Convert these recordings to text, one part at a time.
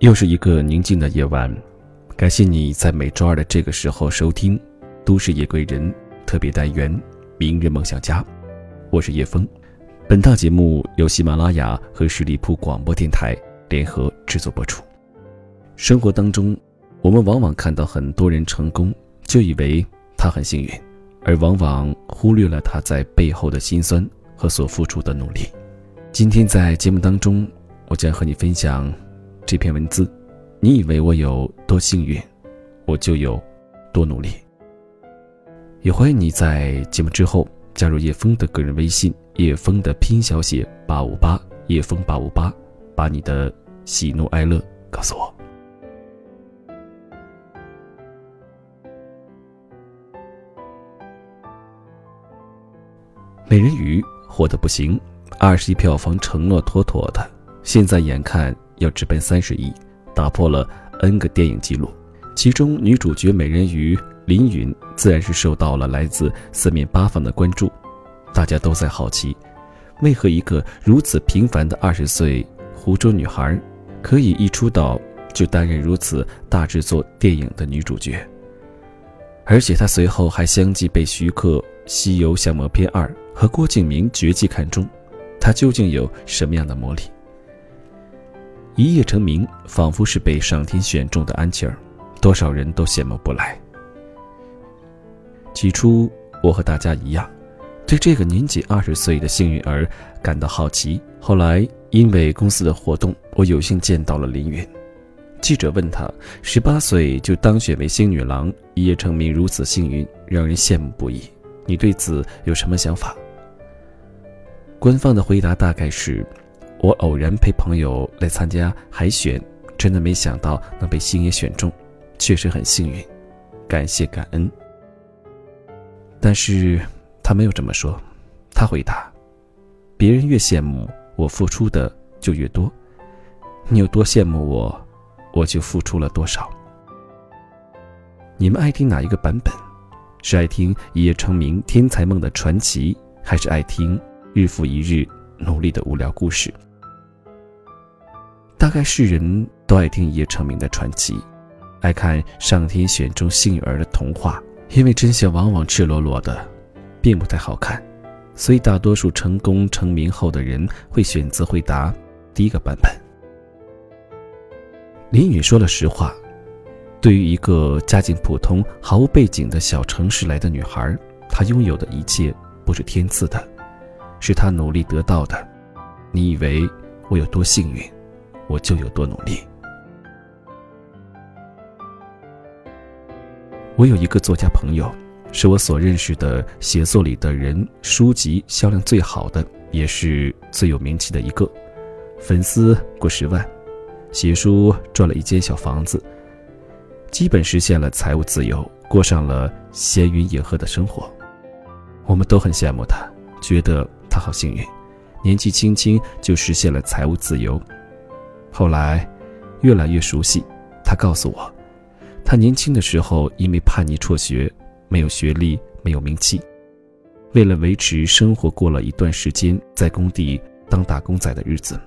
又是一个宁静的夜晚，感谢你在每周二的这个时候收听《都市夜归人》特别单元《明日梦想家》，我是叶枫。本档节目由喜马拉雅和十里铺广播电台联合制作播出。生活当中，我们往往看到很多人成功，就以为他很幸运，而往往忽略了他在背后的辛酸和所付出的努力。今天在节目当中，我将和你分享。这篇文字，你以为我有多幸运，我就有多努力。也欢迎你在节目之后加入叶枫的个人微信，叶枫的拼音小写八五八，叶枫八五八，把你的喜怒哀乐告诉我。美人鱼火的不行，二十亿票房承诺妥妥的，现在眼看。要直奔三十亿，打破了 N 个电影记录。其中女主角美人鱼林允自然是受到了来自四面八方的关注。大家都在好奇，为何一个如此平凡的二十岁湖州女孩，可以一出道就担任如此大制作电影的女主角？而且她随后还相继被徐克《西游降魔篇二》和郭敬明《绝技》看中，她究竟有什么样的魔力？一夜成名，仿佛是被上天选中的安琪儿，多少人都羡慕不来。起初，我和大家一样，对这个年仅二十岁的幸运儿感到好奇。后来，因为公司的活动，我有幸见到了林允。记者问他：“十八岁就当选为星女郎，一夜成名，如此幸运，让人羡慕不已。你对此有什么想法？”官方的回答大概是。我偶然陪朋友来参加海选，真的没想到能被星爷选中，确实很幸运，感谢感恩。但是他没有这么说，他回答：“别人越羡慕我付出的就越多，你有多羡慕我，我就付出了多少。”你们爱听哪一个版本？是爱听一夜成名天才梦的传奇，还是爱听日复一日努力的无聊故事？大概世人都爱听一夜成名的传奇，爱看上天选中幸运儿的童话，因为真相往往赤裸裸的，并不太好看，所以大多数成功成名后的人会选择回答第一个版本。林允说了实话，对于一个家境普通、毫无背景的小城市来的女孩，她拥有的一切不是天赐的，是她努力得到的。你以为我有多幸运？我就有多努力。我有一个作家朋友，是我所认识的写作里的人书籍销量最好的，也是最有名气的一个，粉丝过十万，写书赚了一间小房子，基本实现了财务自由，过上了闲云野鹤的生活。我们都很羡慕他，觉得他好幸运，年纪轻轻就实现了财务自由。后来，越来越熟悉。他告诉我，他年轻的时候因为叛逆辍学，没有学历，没有名气，为了维持生活，过了一段时间在工地当打工仔的日子，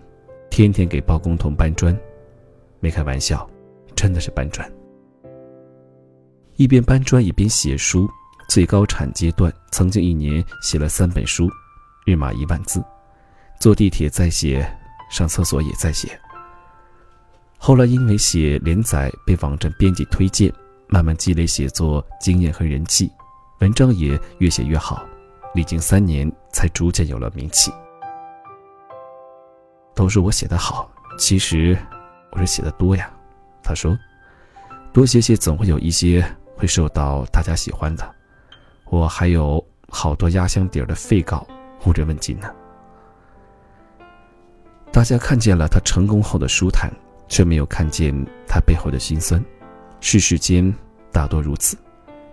天天给包工头搬砖。没开玩笑，真的是搬砖。一边搬砖一边写书，最高产阶段曾经一年写了三本书，日码一万字。坐地铁在写，上厕所也在写。后来因为写连载被网站编辑推荐，慢慢积累写作经验和人气，文章也越写越好，历经三年才逐渐有了名气。都说我写的好，其实我是写的多呀。他说，多写写总会有一些会受到大家喜欢的。我还有好多压箱底儿的废稿无人问津呢。大家看见了他成功后的舒坦。却没有看见他背后的辛酸，世事间大多如此，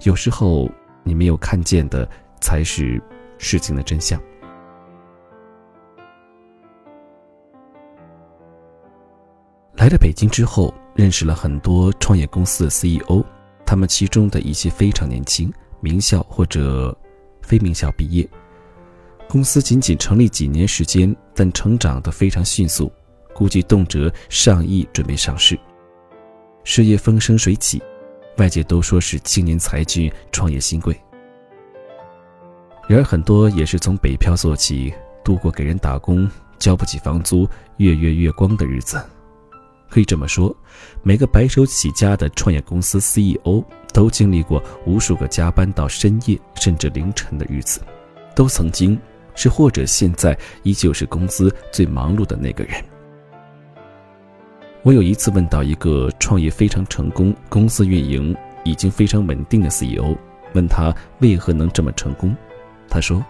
有时候你没有看见的才是事情的真相。来了北京之后，认识了很多创业公司的 CEO，他们其中的一些非常年轻，名校或者非名校毕业，公司仅仅成立几年时间，但成长的非常迅速。估计动辄上亿，准备上市。事业风生水起，外界都说是青年才俊，创业新贵。然而，很多也是从北漂做起，度过给人打工、交不起房租、月月月光的日子。可以这么说，每个白手起家的创业公司 CEO 都经历过无数个加班到深夜甚至凌晨的日子，都曾经是或者现在依旧是公司最忙碌的那个人。我有一次问到一个创业非常成功、公司运营已经非常稳定的 CEO，问他为何能这么成功。他说：“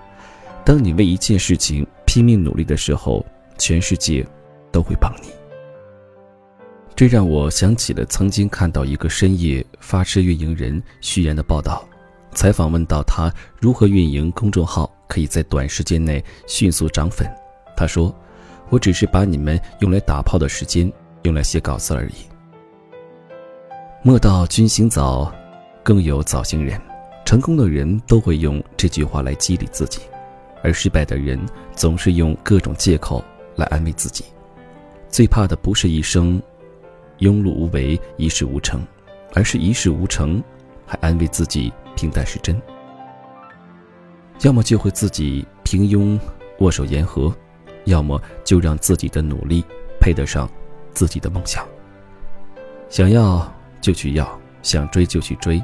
当你为一件事情拼命努力的时候，全世界都会帮你。”这让我想起了曾经看到一个深夜发车运营人徐言的报道，采访问到他如何运营公众号，可以在短时间内迅速涨粉。他说：“我只是把你们用来打炮的时间用来写稿子而已。”莫道君行早，更有早行人。成功的人都会用这句话来激励自己，而失败的人总是用各种借口来安慰自己。最怕的不是一生庸碌无为、一事无成，而是一事无成还安慰自己平淡是真。要么就会自己平庸握手言和，要么就让自己的努力配得上自己的梦想。想要就去要，想追就去追。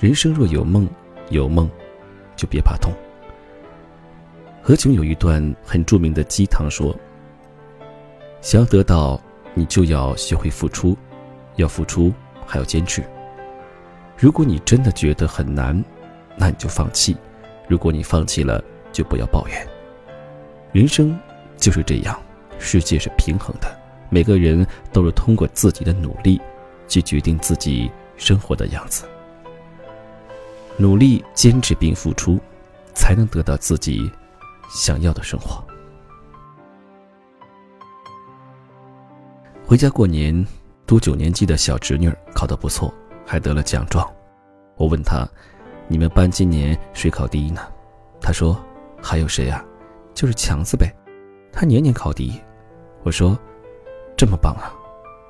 人生若有梦，有梦，就别怕痛。何炅有一段很著名的鸡汤说：“想要得到，你就要学会付出，要付出还要坚持。如果你真的觉得很难，那你就放弃；如果你放弃了，就不要抱怨。人生就是这样，世界是平衡的，每个人都是通过自己的努力，去决定自己生活的样子。”努力、坚持并付出，才能得到自己想要的生活。回家过年，读九年级的小侄女考得不错，还得了奖状。我问她：“你们班今年谁考第一呢？”她说：“还有谁啊？就是强子呗，他年年考第一。”我说：“这么棒啊！”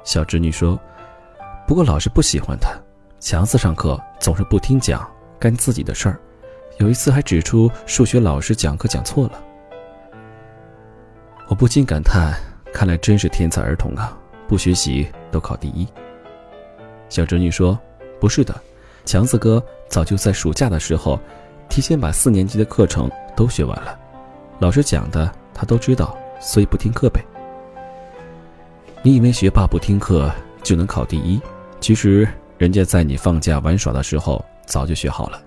小侄女说：“不过老师不喜欢他，强子上课总是不听讲。”干自己的事儿，有一次还指出数学老师讲课讲错了。我不禁感叹：看来真是天才儿童啊！不学习都考第一。小侄女说：“不是的，强子哥早就在暑假的时候，提前把四年级的课程都学完了，老师讲的他都知道，所以不听课呗。你以为学霸不听课就能考第一？其实人家在你放假玩耍的时候。”早就学好了。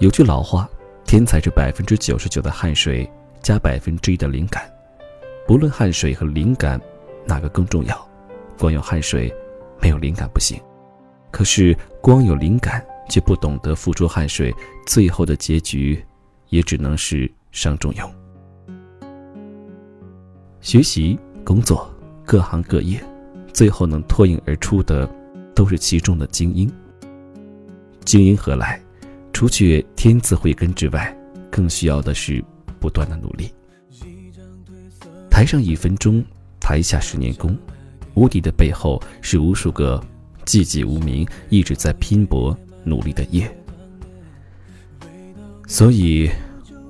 有句老话：“天才是百分之九十九的汗水加百分之一的灵感。”不论汗水和灵感哪个更重要，光有汗水没有灵感不行。可是光有灵感却不懂得付出汗水，最后的结局也只能是伤仲永。学习、工作，各行各业，最后能脱颖而出的，都是其中的精英。精英何来？除去天资慧根之外，更需要的是不断的努力。台上一分钟，台下十年功。无敌的背后是无数个寂寂无名、一直在拼搏努力的夜。所以，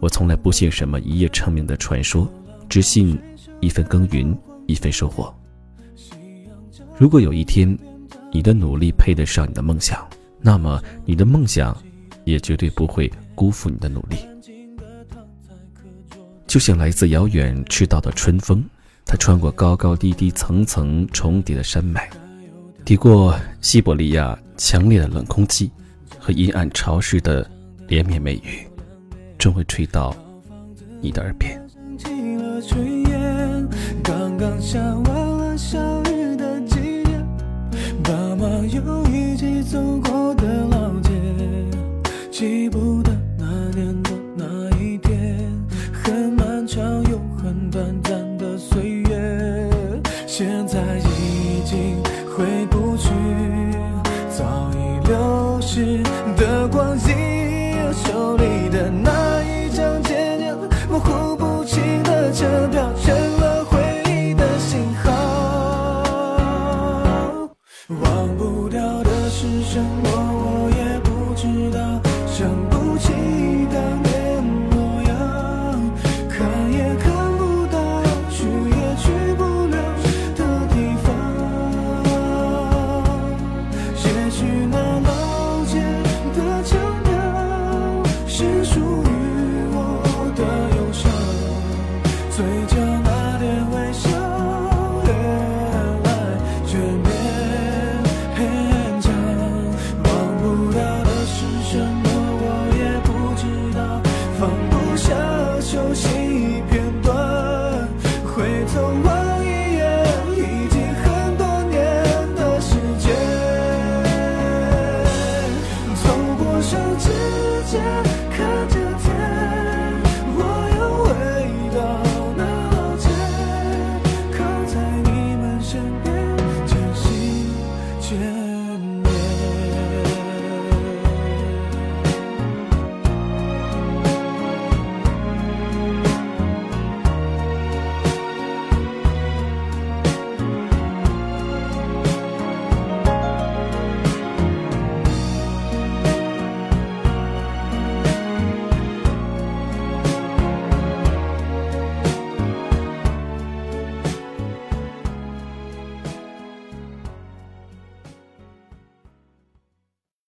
我从来不信什么一夜成名的传说，只信一份耕耘一份收获。如果有一天，你的努力配得上你的梦想。那么，你的梦想也绝对不会辜负你的努力。就像来自遥远赤道的春风，它穿过高高低低、层层重叠的山脉，抵过西伯利亚强烈的冷空气和阴暗潮湿的连绵梅雨，终会吹到你的耳边。刚下完了小手指甲刻着天。